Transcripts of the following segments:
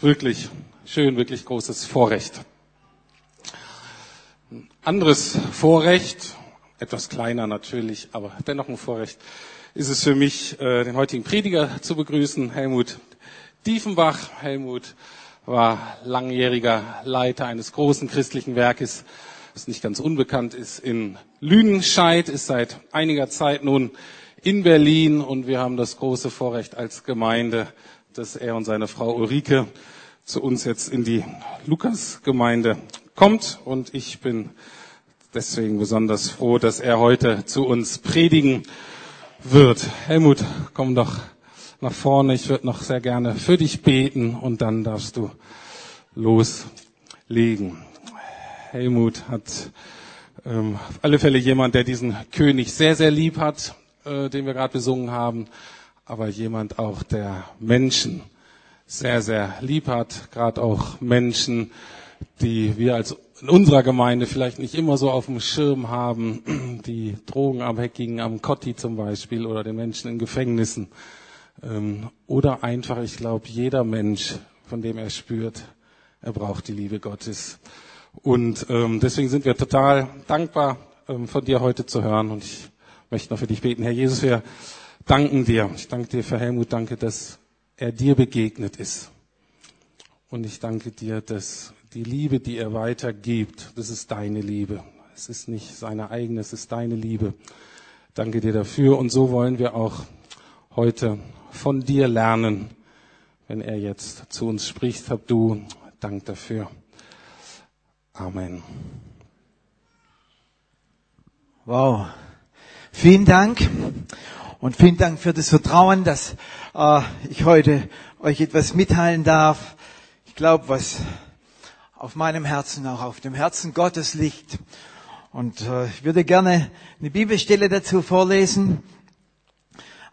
wirklich schön, wirklich großes Vorrecht. Ein anderes Vorrecht, etwas kleiner natürlich, aber dennoch ein Vorrecht, ist es für mich, äh, den heutigen Prediger zu begrüßen, Helmut Diefenbach. Helmut war langjähriger Leiter eines großen christlichen Werkes, das nicht ganz unbekannt ist, in Lüdenscheid, ist seit einiger Zeit nun in Berlin und wir haben das große Vorrecht als Gemeinde, dass er und seine Frau Ulrike zu uns jetzt in die Lukasgemeinde kommt und ich bin deswegen besonders froh, dass er heute zu uns predigen wird. Helmut, komm doch nach vorne. Ich würde noch sehr gerne für dich beten und dann darfst du loslegen. Helmut hat ähm, auf alle Fälle jemand, der diesen König sehr, sehr lieb hat, äh, den wir gerade besungen haben, aber jemand auch, der Menschen sehr, sehr lieb hat, gerade auch Menschen, die wir als in unserer Gemeinde vielleicht nicht immer so auf dem Schirm haben, die Drogenabhängigen am Kotti zum Beispiel oder den Menschen in Gefängnissen. Ähm, oder einfach, ich glaube, jeder Mensch, von dem er spürt, er braucht die Liebe Gottes. Und ähm, deswegen sind wir total dankbar, ähm, von dir heute zu hören. Und ich möchte noch für dich beten. Herr Jesus, wir danken dir. Ich danke dir für Helmut, danke, dass er dir begegnet ist. Und ich danke dir, dass die Liebe, die er weitergibt, das ist deine Liebe. Es ist nicht seine eigene, es ist deine Liebe. Danke dir dafür. Und so wollen wir auch heute von dir lernen, wenn er jetzt zu uns spricht. Hab du Dank dafür. Amen. Wow. Vielen Dank und vielen Dank für das Vertrauen, dass äh, ich heute euch etwas mitteilen darf. Ich glaube, was auf meinem Herzen, auch auf dem Herzen Gottes liegt. Und äh, ich würde gerne eine Bibelstelle dazu vorlesen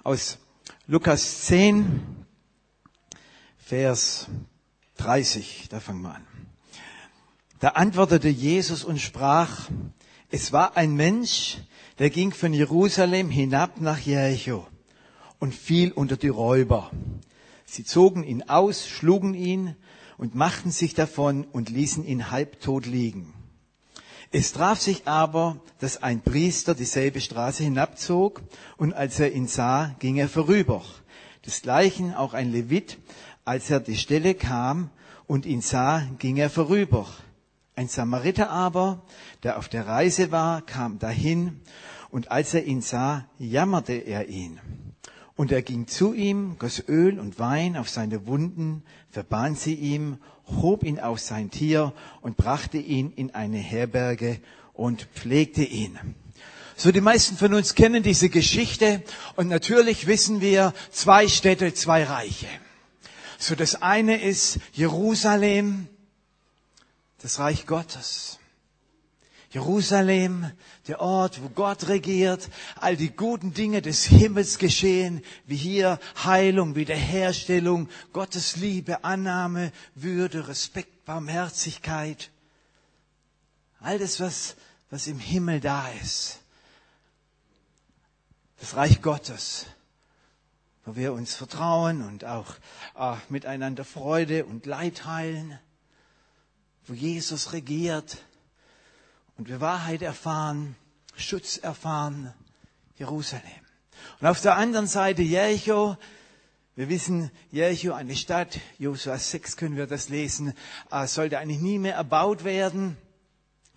aus Lukas 10, Vers 30. Da fangen wir an. Da antwortete Jesus und sprach, es war ein Mensch, der ging von Jerusalem hinab nach Jericho und fiel unter die Räuber. Sie zogen ihn aus, schlugen ihn und machten sich davon und ließen ihn halbtot liegen. Es traf sich aber, dass ein Priester dieselbe Straße hinabzog, und als er ihn sah, ging er vorüber. Desgleichen auch ein Levit, als er die Stelle kam und ihn sah, ging er vorüber. Ein Samariter aber, der auf der Reise war, kam dahin, und als er ihn sah, jammerte er ihn. Und er ging zu ihm, goss Öl und Wein auf seine Wunden, verband sie ihm, hob ihn auf sein Tier und brachte ihn in eine Herberge und pflegte ihn. So, die meisten von uns kennen diese Geschichte und natürlich wissen wir, zwei Städte, zwei Reiche. So, das eine ist Jerusalem, das Reich Gottes. Jerusalem, der Ort, wo Gott regiert, all die guten Dinge des Himmels geschehen, wie hier Heilung, Wiederherstellung, Gottes Liebe, Annahme, Würde, Respekt, Barmherzigkeit. All das, was, was im Himmel da ist. Das Reich Gottes, wo wir uns vertrauen und auch äh, miteinander Freude und Leid teilen, wo Jesus regiert, und wir Wahrheit erfahren, Schutz erfahren, Jerusalem. Und auf der anderen Seite Jericho, wir wissen, Jericho, eine Stadt, Josua 6 können wir das lesen, äh, sollte eigentlich nie mehr erbaut werden.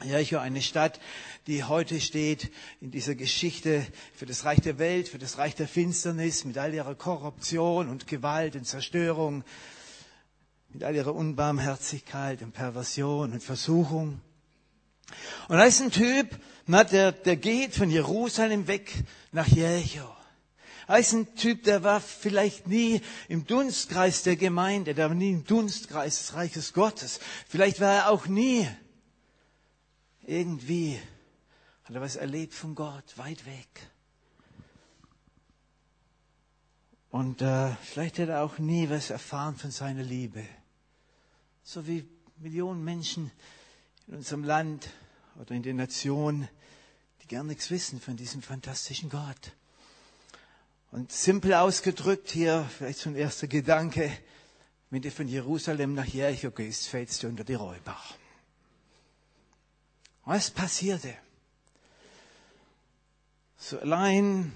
Jericho, eine Stadt, die heute steht in dieser Geschichte für das Reich der Welt, für das Reich der Finsternis, mit all ihrer Korruption und Gewalt und Zerstörung, mit all ihrer Unbarmherzigkeit und Perversion und Versuchung. Und da ist ein Typ, na, der, der geht von Jerusalem weg nach Jericho. Da ist ein Typ, der war vielleicht nie im Dunstkreis der Gemeinde, der war nie im Dunstkreis des Reiches Gottes. Vielleicht war er auch nie irgendwie, hat er was erlebt von Gott, weit weg. Und äh, vielleicht hat er auch nie was erfahren von seiner Liebe. So wie Millionen Menschen in unserem Land oder in den Nationen, die gar nichts wissen von diesem fantastischen Gott. Und simpel ausgedrückt hier, vielleicht so ein erster Gedanke, wenn du von Jerusalem nach Jericho gehst, fällst du unter die Räuber. Was passierte? So allein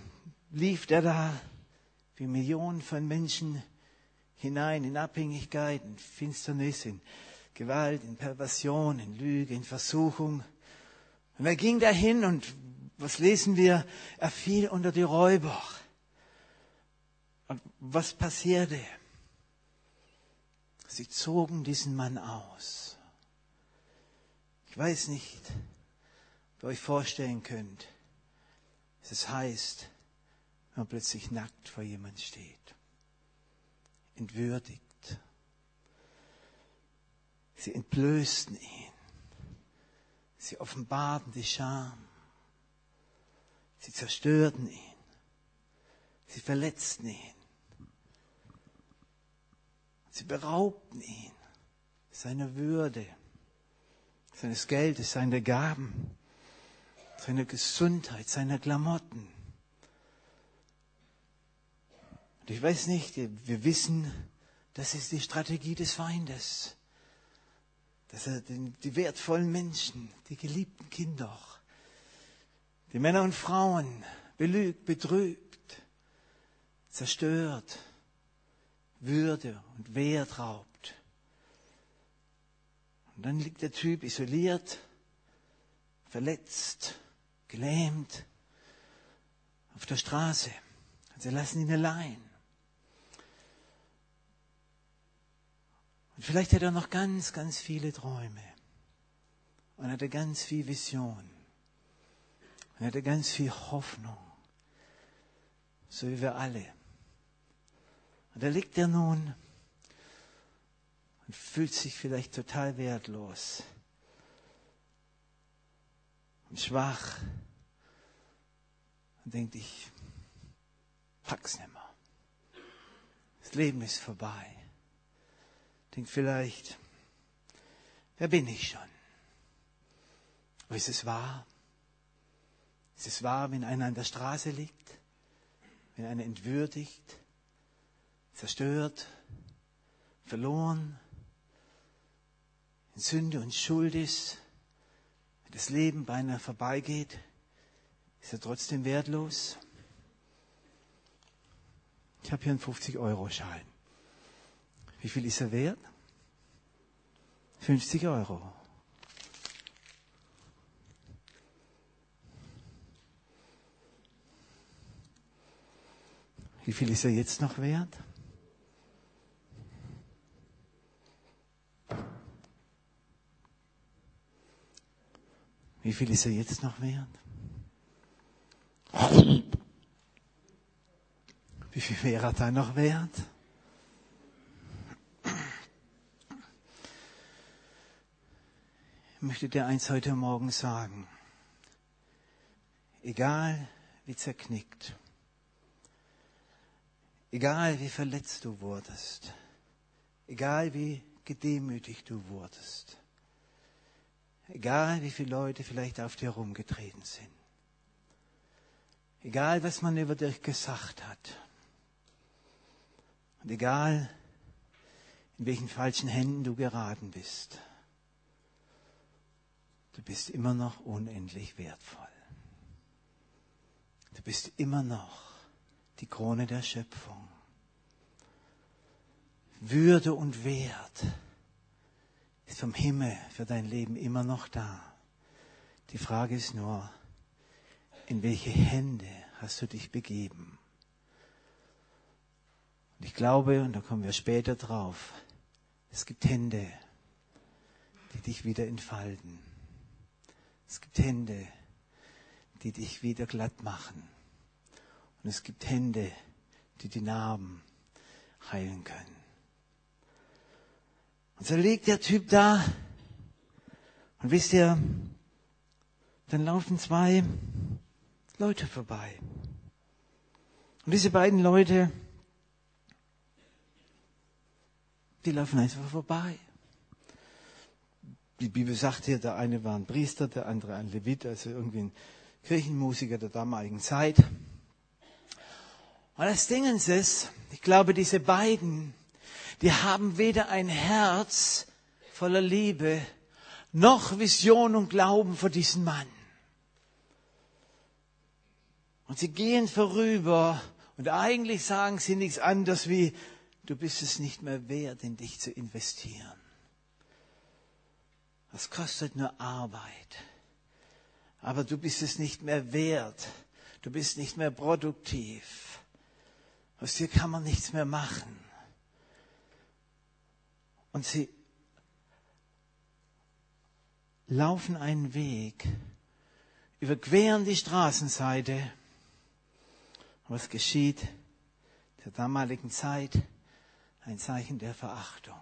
lief er da wie Millionen von Menschen hinein in Abhängigkeit, in Finsternis, in Gewalt, in Perversion, in Lüge, in Versuchung. Und er ging dahin und was lesen wir? Er fiel unter die Räuber. Und was passierte? Sie zogen diesen Mann aus. Ich weiß nicht, ob ihr euch vorstellen könnt, es heißt, wenn man plötzlich nackt vor jemand steht. Entwürdigt. Sie entblößten ihn. Sie offenbarten die Scham. Sie zerstörten ihn. Sie verletzten ihn. Sie beraubten ihn seiner Würde, seines Geldes, seiner Gaben, seiner Gesundheit, seiner Klamotten. Und ich weiß nicht, wir wissen, das ist die Strategie des Feindes. Dass er die wertvollen Menschen, die geliebten Kinder, die Männer und Frauen belügt, betrübt, zerstört, Würde und Wert raubt. Und dann liegt der Typ isoliert, verletzt, gelähmt auf der Straße. Und sie lassen ihn allein. Vielleicht hat er noch ganz, ganz viele Träume. Und hat er ganz viel Vision. Und hat er ganz viel Hoffnung. So wie wir alle. Und da liegt er nun und fühlt sich vielleicht total wertlos und schwach und denkt, ich pack's nicht mehr. Das Leben ist vorbei. Denkt vielleicht, wer bin ich schon? Aber ist es wahr? Ist es wahr, wenn einer an der Straße liegt? Wenn einer entwürdigt, zerstört, verloren, in Sünde und Schuld ist, wenn das Leben beinahe vorbeigeht, ist er trotzdem wertlos? Ich habe hier einen 50-Euro-Schein. Wie viel ist er wert? 50 Euro. Wie viel ist er jetzt noch wert? Wie viel ist er jetzt noch wert? Wie viel wäre er dann noch wert? Möchte dir eins heute Morgen sagen. Egal wie zerknickt, egal wie verletzt du wurdest, egal wie gedemütigt du wurdest, egal wie viele Leute vielleicht auf dir herumgetreten sind, egal was man über dich gesagt hat, und egal in welchen falschen Händen du geraten bist, du bist immer noch unendlich wertvoll. Du bist immer noch die Krone der Schöpfung. Würde und Wert ist vom Himmel für dein Leben immer noch da. Die Frage ist nur, in welche Hände hast du dich begeben? Und ich glaube, und da kommen wir später drauf, es gibt Hände, die dich wieder entfalten. Es gibt Hände, die dich wieder glatt machen. Und es gibt Hände, die die Narben heilen können. Und so liegt der Typ da. Und wisst ihr, dann laufen zwei Leute vorbei. Und diese beiden Leute, die laufen einfach vorbei. Die Bibel sagt hier, der eine war ein Priester, der andere ein Levit, also irgendwie ein Kirchenmusiker der damaligen Zeit. Und das Ding ist, ich glaube, diese beiden, die haben weder ein Herz voller Liebe noch Vision und Glauben für diesen Mann. Und sie gehen vorüber und eigentlich sagen sie nichts anderes wie, du bist es nicht mehr wert, in dich zu investieren. Das kostet nur Arbeit. Aber du bist es nicht mehr wert. Du bist nicht mehr produktiv. Aus dir kann man nichts mehr machen. Und sie laufen einen Weg, überqueren die Straßenseite. Was geschieht der damaligen Zeit? Ein Zeichen der Verachtung,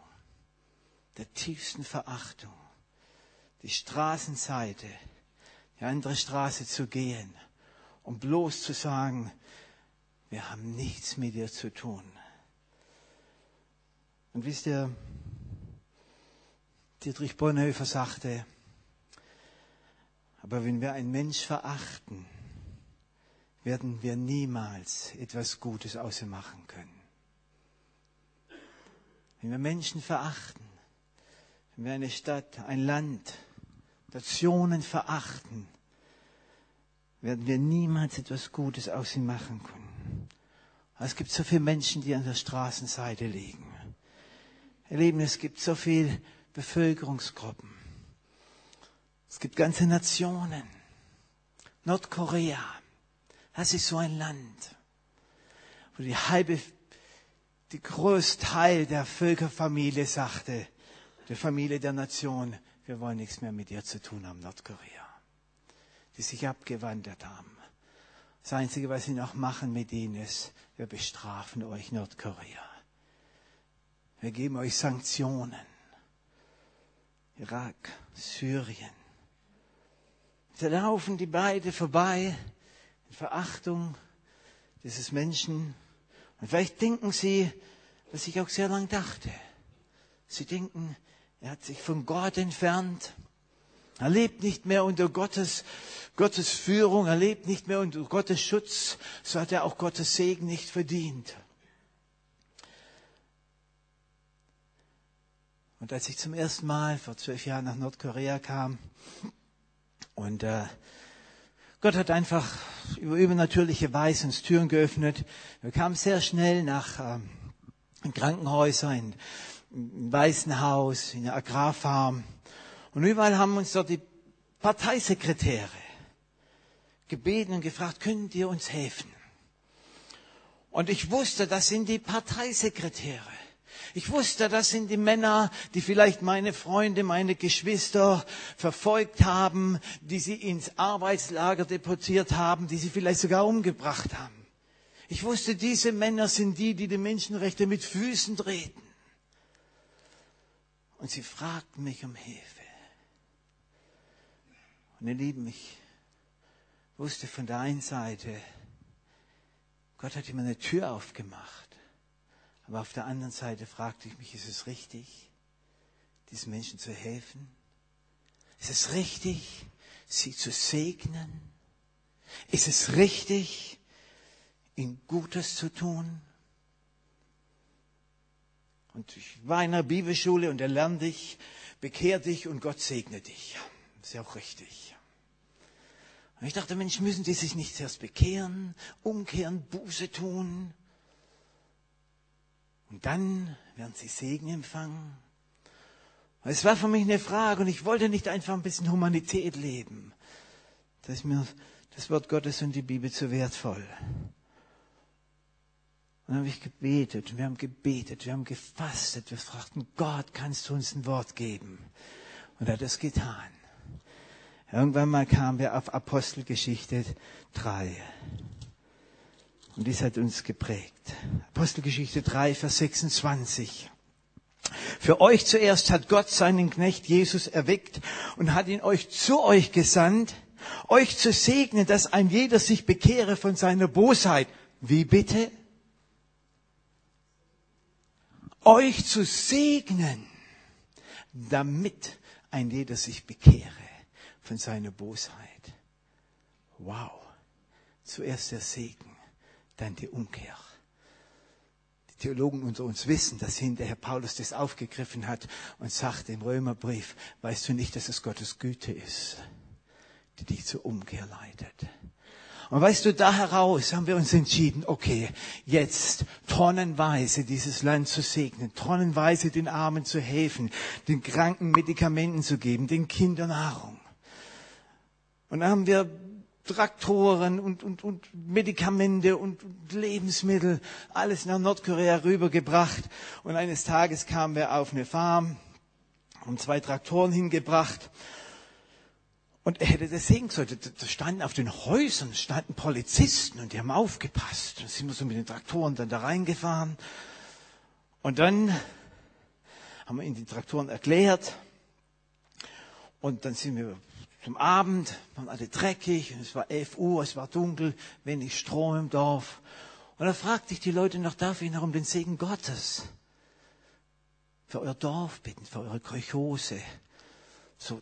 der tiefsten Verachtung. Die Straßenseite, die andere Straße zu gehen, um bloß zu sagen, wir haben nichts mit dir zu tun. Und wisst ihr, Dietrich Bonhoeffer sagte, aber wenn wir einen Mensch verachten, werden wir niemals etwas Gutes aus ihm machen können. Wenn wir Menschen verachten, wenn wir eine Stadt, ein Land, Nationen verachten, werden wir niemals etwas Gutes aus ihm machen können. Es gibt so viele Menschen, die an der Straßenseite liegen. Ihr Lieben, es gibt so viele Bevölkerungsgruppen. Es gibt ganze Nationen. Nordkorea, das ist so ein Land, wo die halbe, die größte Teil der Völkerfamilie sagte, der Familie der Nation, wir wollen nichts mehr mit dir zu tun haben, Nordkorea. Die sich abgewandert haben. Das Einzige, was sie noch machen mit ihnen ist, wir bestrafen euch, Nordkorea. Wir geben euch Sanktionen. Irak, Syrien. Da laufen die beiden vorbei in Verachtung dieses Menschen. Und vielleicht denken sie, was ich auch sehr lang dachte. Sie denken, er hat sich von Gott entfernt. Er lebt nicht mehr unter Gottes, Gottes Führung. Er lebt nicht mehr unter Gottes Schutz. So hat er auch Gottes Segen nicht verdient. Und als ich zum ersten Mal vor zwölf Jahren nach Nordkorea kam, und äh, Gott hat einfach über übernatürliche Weise uns Türen geöffnet. Wir kamen sehr schnell nach äh, in In, in Waisenhaus, in der Agrarfarm. Und überall haben uns dort die Parteisekretäre gebeten und gefragt, könnt ihr uns helfen? Und ich wusste, das sind die Parteisekretäre. Ich wusste, das sind die Männer, die vielleicht meine Freunde, meine Geschwister verfolgt haben, die sie ins Arbeitslager deportiert haben, die sie vielleicht sogar umgebracht haben. Ich wusste, diese Männer sind die, die die Menschenrechte mit Füßen treten. Und sie fragten mich um Hilfe. Und ihr Lieben, ich wusste von der einen Seite, Gott hat ihm eine Tür aufgemacht. Aber auf der anderen Seite fragte ich mich, ist es richtig, diesen Menschen zu helfen? Ist es richtig, sie zu segnen? Ist es richtig, ihnen Gutes zu tun? Und ich war in einer Bibelschule und er lernt dich, bekehr dich und Gott segne dich. Ist ja auch richtig. Und ich dachte, Mensch, müssen die sich nicht zuerst bekehren, umkehren, Buße tun? Und dann werden sie Segen empfangen. Es war für mich eine Frage und ich wollte nicht einfach ein bisschen Humanität leben. Das ist mir das Wort Gottes und die Bibel zu wertvoll. Dann habe ich gebetet, wir haben gebetet, wir haben gefastet, wir fragten, Gott, kannst du uns ein Wort geben? Und er hat es getan. Irgendwann mal kamen wir auf Apostelgeschichte 3. Und dies hat uns geprägt. Apostelgeschichte 3, Vers 26. Für euch zuerst hat Gott seinen Knecht Jesus erweckt und hat ihn euch zu euch gesandt, euch zu segnen, dass ein jeder sich bekehre von seiner Bosheit. Wie bitte? Euch zu segnen, damit ein jeder sich bekehre von seiner Bosheit. Wow. Zuerst der Segen dann die Umkehr. Die Theologen unter uns wissen, dass hinterher Paulus das aufgegriffen hat und sagte im Römerbrief, weißt du nicht, dass es Gottes Güte ist, die dich zur Umkehr leitet. Und weißt du, da heraus haben wir uns entschieden, okay, jetzt tonnenweise dieses Land zu segnen, tonnenweise den Armen zu helfen, den Kranken Medikamenten zu geben, den Kindern Nahrung. Und dann haben wir Traktoren und, und, und Medikamente und, und Lebensmittel, alles nach Nordkorea rübergebracht. Und eines Tages kamen wir auf eine Farm, haben zwei Traktoren hingebracht und er hätte das sehen sollen. Da standen auf den Häusern standen Polizisten und die haben aufgepasst. Dann sind wir so mit den Traktoren dann da reingefahren. Und dann haben wir ihnen die Traktoren erklärt. Und dann sind wir zum Abend, waren alle dreckig, und es war 11 Uhr, es war dunkel, wenig Strom im Dorf. Und da fragte ich die Leute noch, darf ich noch um den Segen Gottes für euer Dorf bitten, für eure Kolchose. So,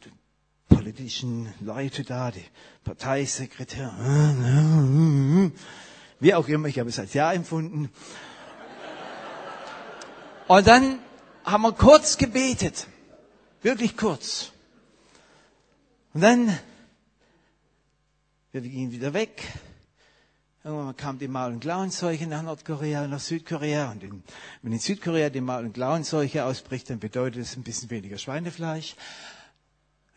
politischen Leute da, die Parteisekretär, wie auch immer, ich habe es als Ja empfunden. Und dann haben wir kurz gebetet, wirklich kurz. Und dann, wir gingen wieder weg. Irgendwann kam die Maul- und Klauenseuche nach Nordkorea, nach Südkorea. Und in, wenn in Südkorea die Maul- und Klauenseuche ausbricht, dann bedeutet es ein bisschen weniger Schweinefleisch.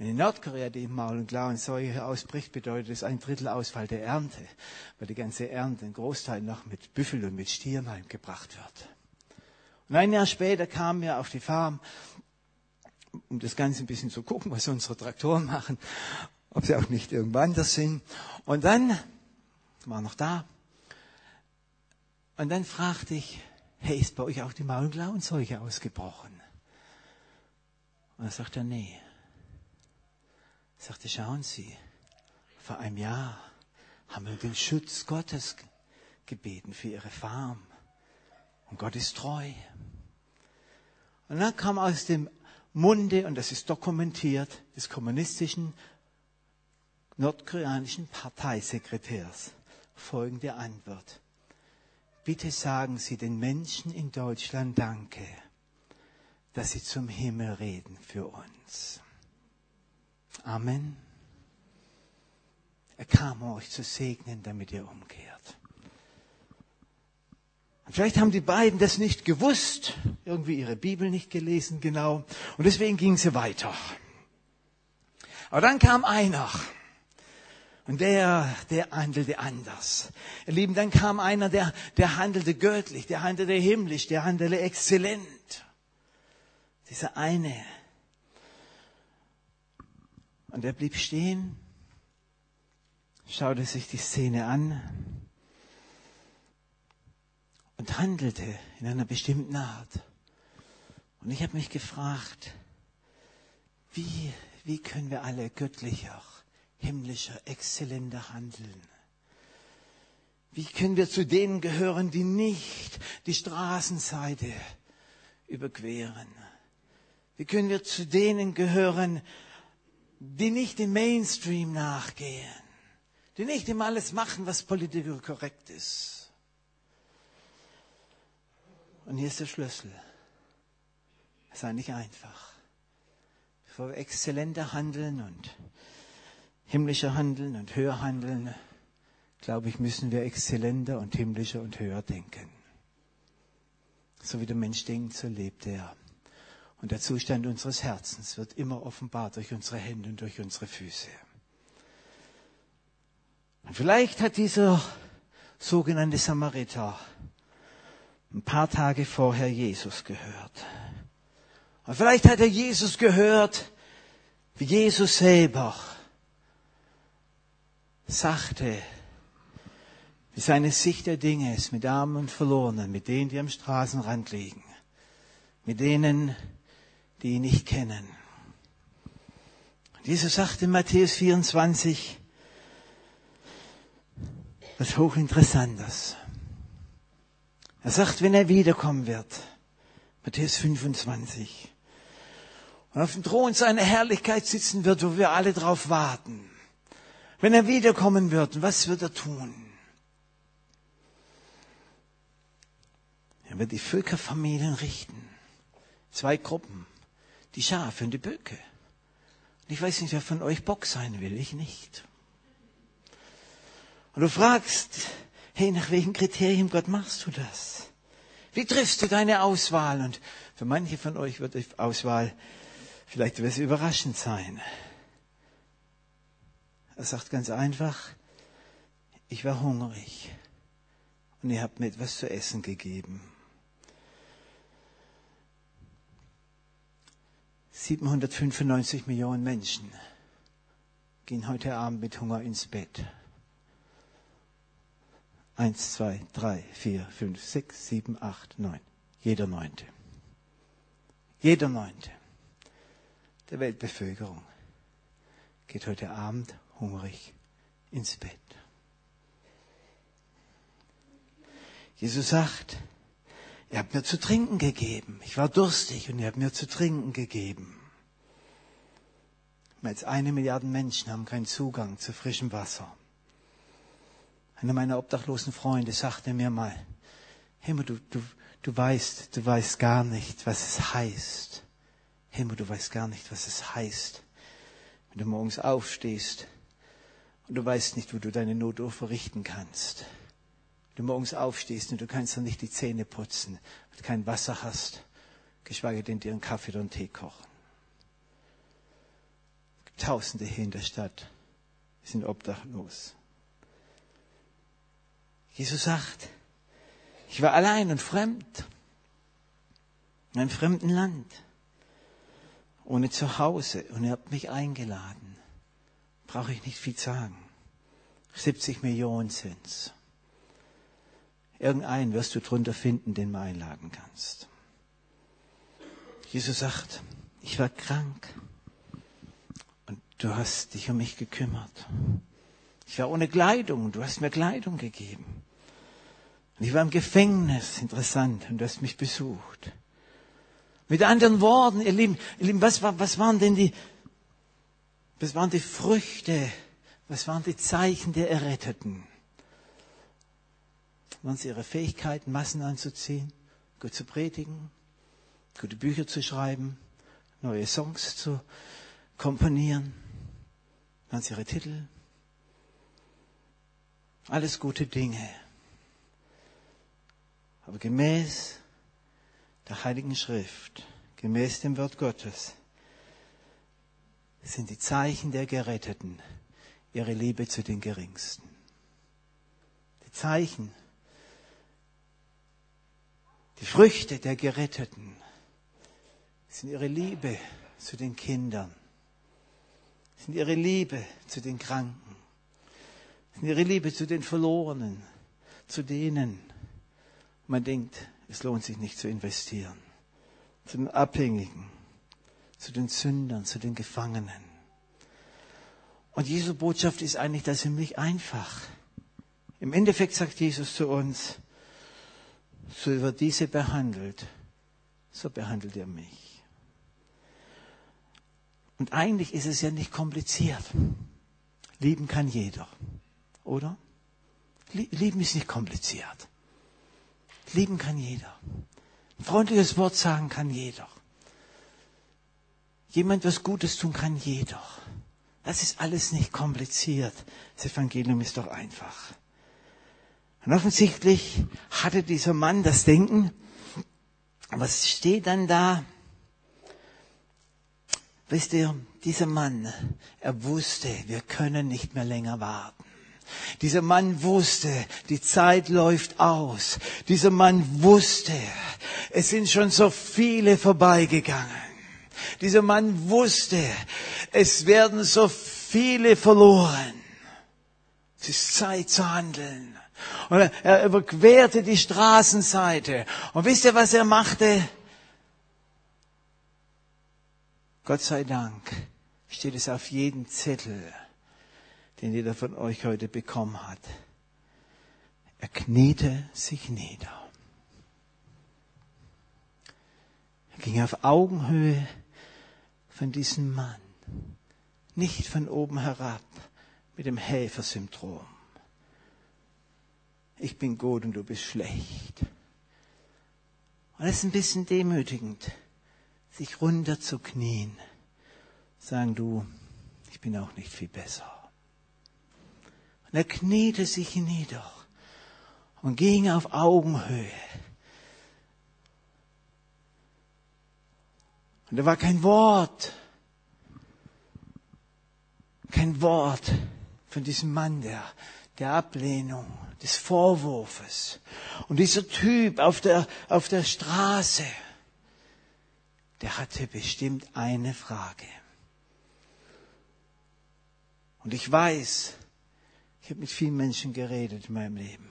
Wenn in Nordkorea die Maul- und Klauenseuche ausbricht, bedeutet es ein Drittel Ausfall der Ernte, weil die ganze Ernte, ein Großteil noch mit Büffel und mit Stieren heimgebracht wird. Und ein Jahr später kamen wir auf die Farm, um das Ganze ein bisschen zu gucken, was unsere Traktoren machen, ob sie auch nicht irgendwann anders sind. Und dann war noch da. Und dann fragte ich, hey, ist bei euch auch die Maul- und Klauenseuche ausgebrochen? Und er sagte, nee sagte, schauen Sie, vor einem Jahr haben wir den Schutz Gottes gebeten für Ihre Farm. Und Gott ist treu. Und dann kam aus dem Munde, und das ist dokumentiert, des kommunistischen nordkoreanischen Parteisekretärs folgende Antwort. Bitte sagen Sie den Menschen in Deutschland Danke, dass sie zum Himmel reden für uns. Amen. Er kam, um euch zu segnen, damit ihr umkehrt. Und vielleicht haben die beiden das nicht gewusst, irgendwie ihre Bibel nicht gelesen genau, und deswegen ging sie weiter. Aber dann kam einer, und der, der handelte anders. Ihr Lieben, dann kam einer, der, der handelte göttlich, der handelte himmlisch, der handelte exzellent. Dieser eine, und er blieb stehen, schaute sich die Szene an und handelte in einer bestimmten Art. Und ich habe mich gefragt, wie, wie können wir alle göttlicher, himmlischer, exzellenter handeln? Wie können wir zu denen gehören, die nicht die Straßenseite überqueren? Wie können wir zu denen gehören, die nicht dem Mainstream nachgehen, die nicht immer alles machen, was politisch korrekt ist. Und hier ist der Schlüssel. Sei nicht einfach. Bevor wir exzellenter handeln und himmlischer handeln und höher handeln, glaube ich, müssen wir exzellenter und himmlischer und höher denken. So wie der Mensch denkt, so lebt er. Und der Zustand unseres Herzens wird immer offenbart durch unsere Hände und durch unsere Füße. Und vielleicht hat dieser sogenannte Samariter ein paar Tage vorher Jesus gehört. Und vielleicht hat er Jesus gehört, wie Jesus selber sagte, wie seine Sicht der Dinge ist mit Armen und Verlorenen, mit denen, die am Straßenrand liegen, mit denen, die ihn nicht kennen. Jesus sagt in Matthäus 24 was hochinteressantes. Er sagt, wenn er wiederkommen wird, Matthäus 25, und auf dem Thron seiner Herrlichkeit sitzen wird, wo wir alle drauf warten. Wenn er wiederkommen wird, was wird er tun? Er wird die Völkerfamilien richten. Zwei Gruppen. Die Schafe und die Böcke. Und ich weiß nicht, wer von euch Bock sein will. Ich nicht. Und du fragst, hey, nach welchen Kriterien, Gott, machst du das? Wie triffst du deine Auswahl? Und für manche von euch wird die Auswahl vielleicht etwas überraschend sein. Er sagt ganz einfach, ich war hungrig und ihr habt mir etwas zu essen gegeben. 795 Millionen Menschen gehen heute Abend mit Hunger ins Bett. Eins, zwei, drei, vier, fünf, sechs, sieben, acht, neun. Jeder Neunte. Jeder Neunte der Weltbevölkerung geht heute Abend hungrig ins Bett. Jesus sagt, ihr habt mir zu trinken gegeben. Ich war durstig und ihr habt mir zu trinken gegeben. Mehr als eine Milliarde Menschen haben keinen Zugang zu frischem Wasser. Einer meiner obdachlosen Freunde sagte mir mal, Himmel, du, du, du weißt, du weißt gar nicht, was es heißt. Himmel, du weißt gar nicht, was es heißt, wenn du morgens aufstehst und du weißt nicht, wo du deine Notuhr verrichten kannst. Du morgens aufstehst und du kannst dann nicht die Zähne putzen, weil du kein Wasser hast, geschweige denn dir einen Kaffee oder einen Tee kochen. Tausende hier in der Stadt sind obdachlos. Jesus sagt, ich war allein und fremd, in einem fremden Land, ohne Zuhause und ihr habt mich eingeladen. Brauche ich nicht viel sagen. 70 Millionen sind's. Irgendeinen wirst du drunter finden, den du einladen kannst. Jesus sagt, ich war krank und du hast dich um mich gekümmert. Ich war ohne Kleidung und du hast mir Kleidung gegeben. Ich war im Gefängnis, interessant, und du hast mich besucht. Mit anderen Worten, ihr Lieben, ihr Lieben was, was waren denn die, was waren die Früchte, was waren die Zeichen der Erretteten? Es ihre Fähigkeiten, Massen anzuziehen, gut zu predigen, gute Bücher zu schreiben, neue Songs zu komponieren? Es ihre Titel? Alles gute Dinge. Aber gemäß der Heiligen Schrift, gemäß dem Wort Gottes, sind die Zeichen der Geretteten ihre Liebe zu den Geringsten. Die Zeichen, die Früchte der Geretteten sind ihre Liebe zu den Kindern, sind ihre Liebe zu den Kranken, sind ihre Liebe zu den Verlorenen, zu denen, man denkt, es lohnt sich nicht zu investieren. Zu den Abhängigen, zu den Sündern, zu den Gefangenen. Und Jesu Botschaft ist eigentlich da ziemlich einfach. Im Endeffekt sagt Jesus zu uns, so über diese behandelt, so behandelt er mich. Und eigentlich ist es ja nicht kompliziert. Lieben kann jeder, oder? Lieben ist nicht kompliziert. Lieben kann jeder. Ein freundliches Wort sagen kann jeder. Jemand was Gutes tun kann jeder. Das ist alles nicht kompliziert. Das Evangelium ist doch einfach. Und offensichtlich hatte dieser Mann das Denken. Was steht dann da? Wisst ihr, dieser Mann, er wusste, wir können nicht mehr länger warten. Dieser Mann wusste, die Zeit läuft aus. Dieser Mann wusste, es sind schon so viele vorbeigegangen. Dieser Mann wusste, es werden so viele verloren. Es ist Zeit zu handeln. Und er überquerte die Straßenseite. Und wisst ihr, was er machte? Gott sei Dank steht es auf jedem Zettel den jeder von euch heute bekommen hat. Er kniete sich nieder. Er ging auf Augenhöhe von diesem Mann, nicht von oben herab mit dem Helfersyndrom. Ich bin gut und du bist schlecht. Und es ist ein bisschen demütigend, sich runterzuknien. Sagen du, ich bin auch nicht viel besser. Und er kniete sich nieder und ging auf Augenhöhe. Und da war kein Wort, kein Wort von diesem Mann der, der Ablehnung, des Vorwurfs. Und dieser Typ auf der, auf der Straße, der hatte bestimmt eine Frage. Und ich weiß, ich habe mit vielen Menschen geredet in meinem Leben.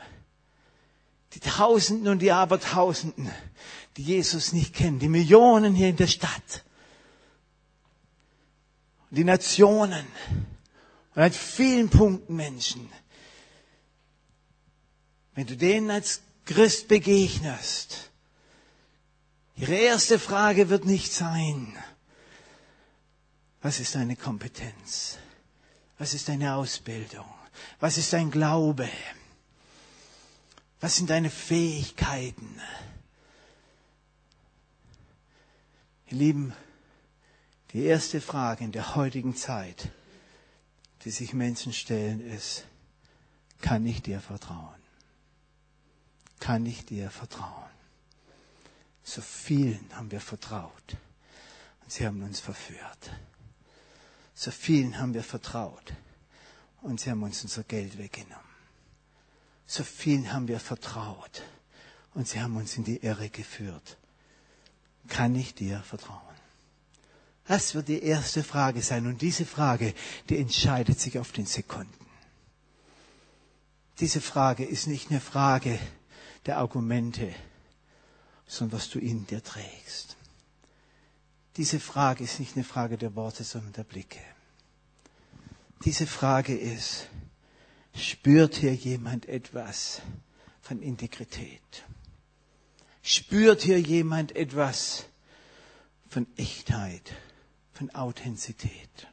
Die Tausenden und die Abertausenden, die Jesus nicht kennen, die Millionen hier in der Stadt, die Nationen und an vielen Punkten Menschen. Wenn du denen als Christ begegnest, ihre erste Frage wird nicht sein, was ist deine Kompetenz? Was ist deine Ausbildung? Was ist dein Glaube? Was sind deine Fähigkeiten? Ihr Lieben, die erste Frage in der heutigen Zeit, die sich Menschen stellen, ist, kann ich dir vertrauen? Kann ich dir vertrauen? So vielen haben wir vertraut und sie haben uns verführt. So vielen haben wir vertraut und sie haben uns unser Geld weggenommen. So vielen haben wir vertraut und sie haben uns in die Irre geführt. Kann ich dir vertrauen? Das wird die erste Frage sein und diese Frage, die entscheidet sich auf den Sekunden. Diese Frage ist nicht eine Frage der Argumente, sondern was du in dir trägst. Diese Frage ist nicht eine Frage der Worte, sondern der Blicke. Diese Frage ist, spürt hier jemand etwas von Integrität? Spürt hier jemand etwas von Echtheit, von Authentizität?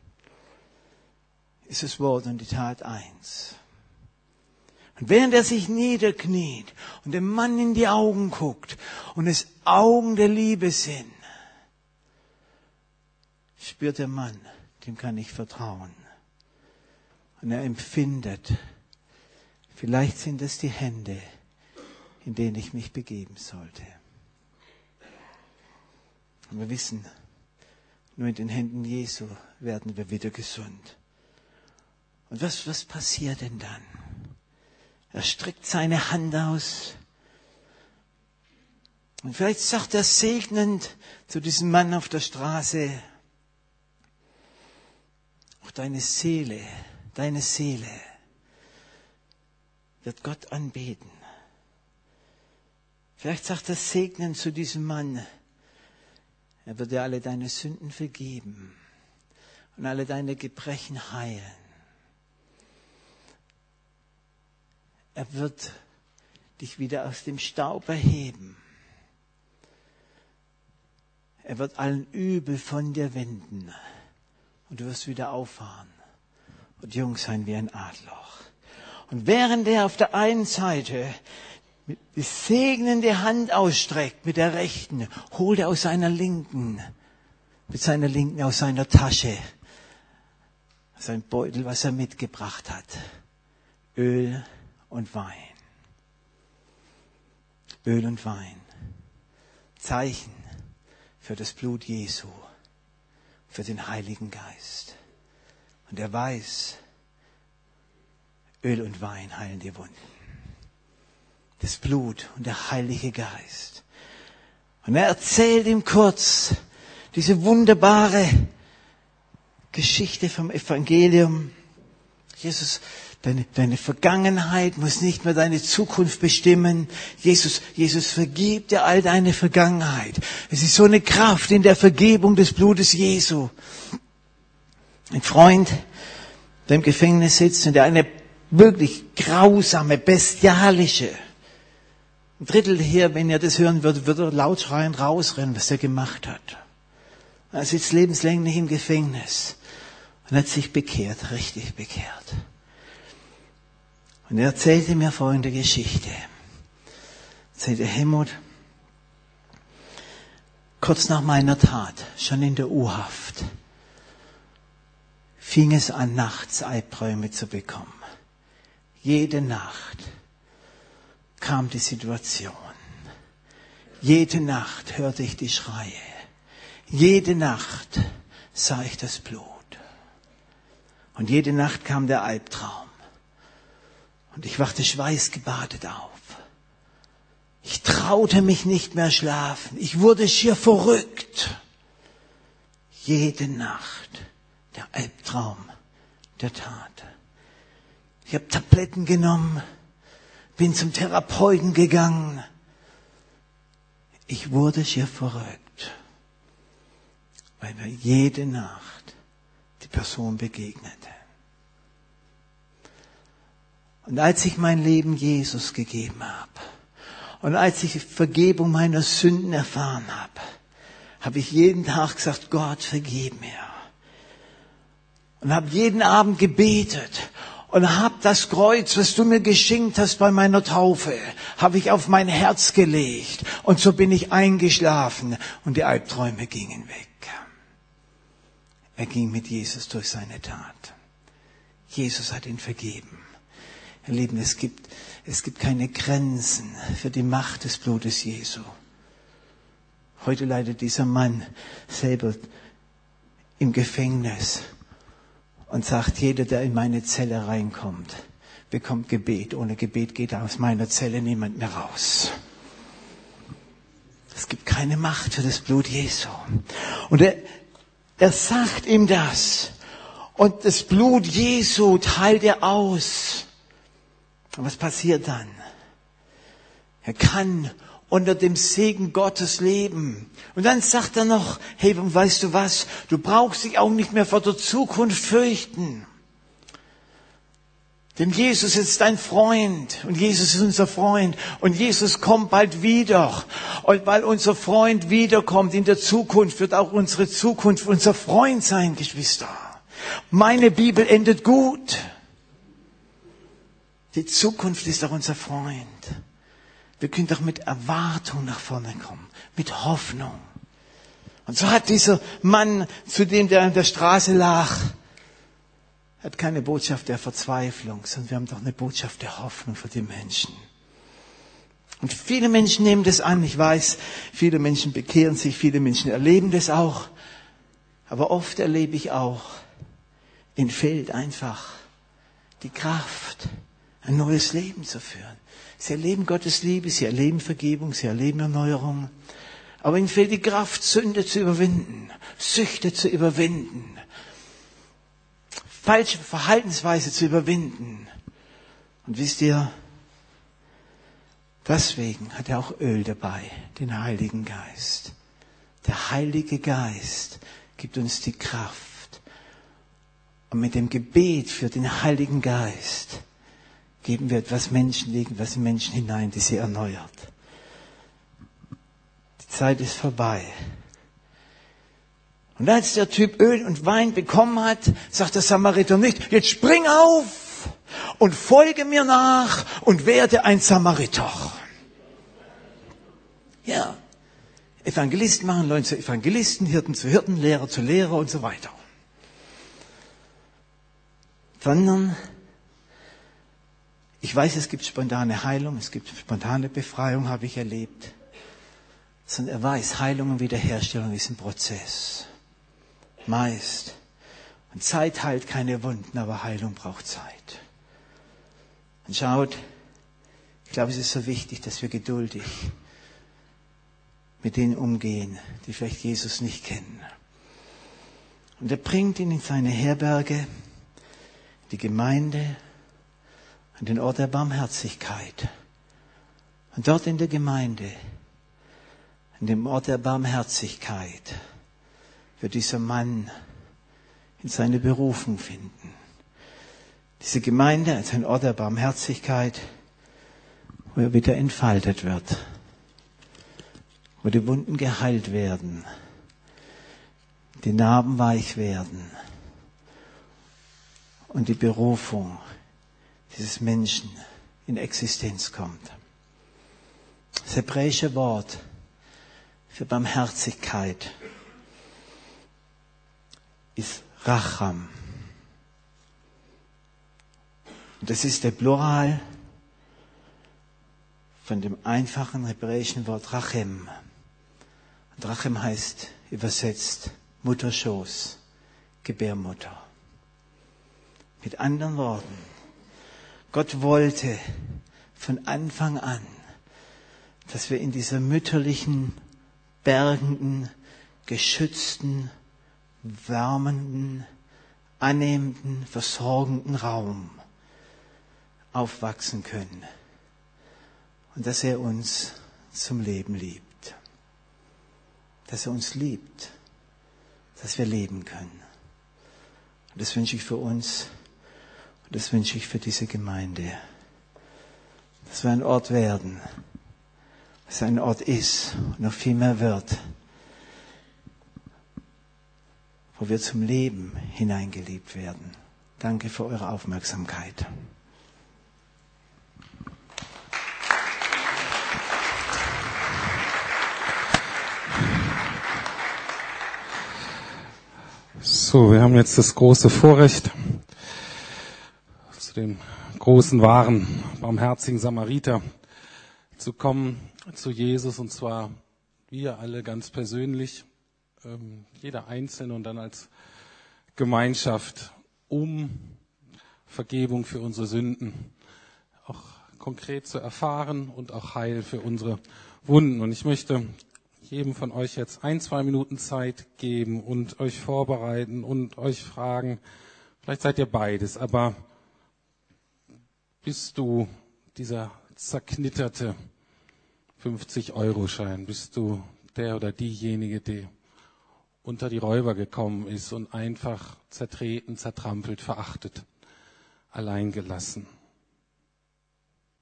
Ist das Wort und die Tat eins? Und während er sich niederkniet und dem Mann in die Augen guckt und es Augen der Liebe sind, spürt der Mann, dem kann ich vertrauen. Und er empfindet, vielleicht sind es die Hände, in denen ich mich begeben sollte. Und wir wissen, nur in den Händen Jesu werden wir wieder gesund. Und was, was passiert denn dann? Er streckt seine Hand aus. Und vielleicht sagt er segnend zu diesem Mann auf der Straße, auch deine Seele, deine Seele wird Gott anbeten. Vielleicht sagt er segnend zu diesem Mann, er wird dir alle deine Sünden vergeben und alle deine Gebrechen heilen. Er wird dich wieder aus dem Staub erheben. Er wird allen Übel von dir wenden und du wirst wieder auffahren und jung sein wie ein Adler. Und während er auf der einen Seite die segnende Hand ausstreckt mit der rechten, holt er aus seiner linken, mit seiner linken aus seiner Tasche sein Beutel, was er mitgebracht hat. Öl, und Wein. Öl und Wein. Zeichen für das Blut Jesu, für den Heiligen Geist. Und er weiß, Öl und Wein heilen die Wunden. Das Blut und der Heilige Geist. Und er erzählt ihm kurz diese wunderbare Geschichte vom Evangelium. Jesus Deine, deine Vergangenheit muss nicht mehr deine Zukunft bestimmen. Jesus, Jesus vergibt dir all deine Vergangenheit. Es ist so eine Kraft in der Vergebung des Blutes Jesu. Ein Freund, der im Gefängnis sitzt und der eine wirklich grausame, bestialische, ein Drittel hier, wenn ihr das hören würdet, würde er laut schreiend rausrennen, was er gemacht hat. Er sitzt lebenslänglich im Gefängnis und hat sich bekehrt, richtig bekehrt. Und er erzählte mir folgende Geschichte. Er erzählte Helmut, Kurz nach meiner Tat, schon in der U-Haft, fing es an, nachts Albträume zu bekommen. Jede Nacht kam die Situation. Jede Nacht hörte ich die Schreie. Jede Nacht sah ich das Blut. Und jede Nacht kam der Albtraum. Und ich wachte schweißgebadet auf. Ich traute mich nicht mehr schlafen. Ich wurde schier verrückt. Jede Nacht der Albtraum der Tat. Ich habe Tabletten genommen, bin zum Therapeuten gegangen. Ich wurde schier verrückt, weil mir jede Nacht die Person begegnete. Und als ich mein Leben Jesus gegeben habe und als ich Vergebung meiner Sünden erfahren habe, habe ich jeden Tag gesagt, Gott, vergib mir. Und habe jeden Abend gebetet und habe das Kreuz, was du mir geschenkt hast bei meiner Taufe, habe ich auf mein Herz gelegt. Und so bin ich eingeschlafen und die Albträume gingen weg. Er ging mit Jesus durch seine Tat. Jesus hat ihn vergeben. Ihr Lieben, es gibt, es gibt keine Grenzen für die Macht des Blutes Jesu. Heute leidet dieser Mann selber im Gefängnis und sagt, jeder, der in meine Zelle reinkommt, bekommt Gebet. Ohne Gebet geht aus meiner Zelle niemand mehr raus. Es gibt keine Macht für das Blut Jesu. Und er, er sagt ihm das. Und das Blut Jesu teilt er aus. Und was passiert dann? Er kann unter dem Segen Gottes leben. Und dann sagt er noch, hey, weißt du was? Du brauchst dich auch nicht mehr vor der Zukunft fürchten. Denn Jesus ist dein Freund und Jesus ist unser Freund und Jesus kommt bald wieder. Und weil unser Freund wiederkommt in der Zukunft, wird auch unsere Zukunft unser Freund sein, Geschwister. Meine Bibel endet gut. Die Zukunft ist auch unser Freund. Wir können doch mit Erwartung nach vorne kommen, mit Hoffnung. Und so hat dieser Mann, zu dem der an der Straße lag, hat keine Botschaft der Verzweiflung, sondern wir haben doch eine Botschaft der Hoffnung für die Menschen. Und viele Menschen nehmen das an. Ich weiß, viele Menschen bekehren sich, viele Menschen erleben das auch. Aber oft erlebe ich auch, ihnen fehlt einfach die Kraft, ein neues Leben zu führen. Sie erleben Gottes Liebe, sie erleben Vergebung, sie erleben Erneuerung. Aber ihnen fehlt die Kraft, Sünde zu überwinden, Süchte zu überwinden, falsche Verhaltensweise zu überwinden. Und wisst ihr, deswegen hat er auch Öl dabei, den Heiligen Geist. Der Heilige Geist gibt uns die Kraft. Und mit dem Gebet für den Heiligen Geist geben wir etwas Menschen, legen was in Menschen hinein, die sie erneuert. Die Zeit ist vorbei. Und als der Typ Öl und Wein bekommen hat, sagt der Samariter nicht, jetzt spring auf und folge mir nach und werde ein Samariter. Ja, Evangelisten machen Leute zu Evangelisten, Hirten zu Hirten, Lehrer zu Lehrer und so weiter. Sondern ich weiß, es gibt spontane Heilung, es gibt spontane Befreiung, habe ich erlebt. Sondern er weiß, Heilung und Wiederherstellung ist ein Prozess. Meist. Und Zeit heilt keine Wunden, aber Heilung braucht Zeit. Und schaut, ich glaube, es ist so wichtig, dass wir geduldig mit denen umgehen, die vielleicht Jesus nicht kennen. Und er bringt ihn in seine Herberge, die Gemeinde, an den Ort der Barmherzigkeit. Und dort in der Gemeinde, an dem Ort der Barmherzigkeit, wird dieser Mann in seine Berufung finden. Diese Gemeinde als ein Ort der Barmherzigkeit, wo er wieder entfaltet wird, wo die Wunden geheilt werden, die Narben weich werden und die Berufung dieses Menschen in Existenz kommt. Das hebräische Wort für Barmherzigkeit ist Racham. Und das ist der Plural von dem einfachen hebräischen Wort Rachem. Und Rachem heißt übersetzt Mutterschoß, Gebärmutter. Mit anderen Worten, Gott wollte von Anfang an, dass wir in dieser mütterlichen, bergenden, geschützten, wärmenden, annehmenden, versorgenden Raum aufwachsen können und dass er uns zum Leben liebt, dass er uns liebt, dass wir leben können. Und das wünsche ich für uns und das wünsche ich für diese Gemeinde, dass wir ein Ort werden, dass ein Ort ist und noch viel mehr wird, wo wir zum Leben hineingeliebt werden. Danke für eure Aufmerksamkeit. So, wir haben jetzt das große Vorrecht, dem großen, wahren, barmherzigen Samariter zu kommen, zu Jesus, und zwar wir alle ganz persönlich, ähm, jeder Einzelne und dann als Gemeinschaft, um Vergebung für unsere Sünden auch konkret zu erfahren und auch Heil für unsere Wunden. Und ich möchte jedem von euch jetzt ein, zwei Minuten Zeit geben und euch vorbereiten und euch fragen, vielleicht seid ihr beides, aber bist du dieser zerknitterte 50-Euro-Schein? Bist du der oder diejenige, die unter die Räuber gekommen ist und einfach zertreten, zertrampelt, verachtet, alleingelassen?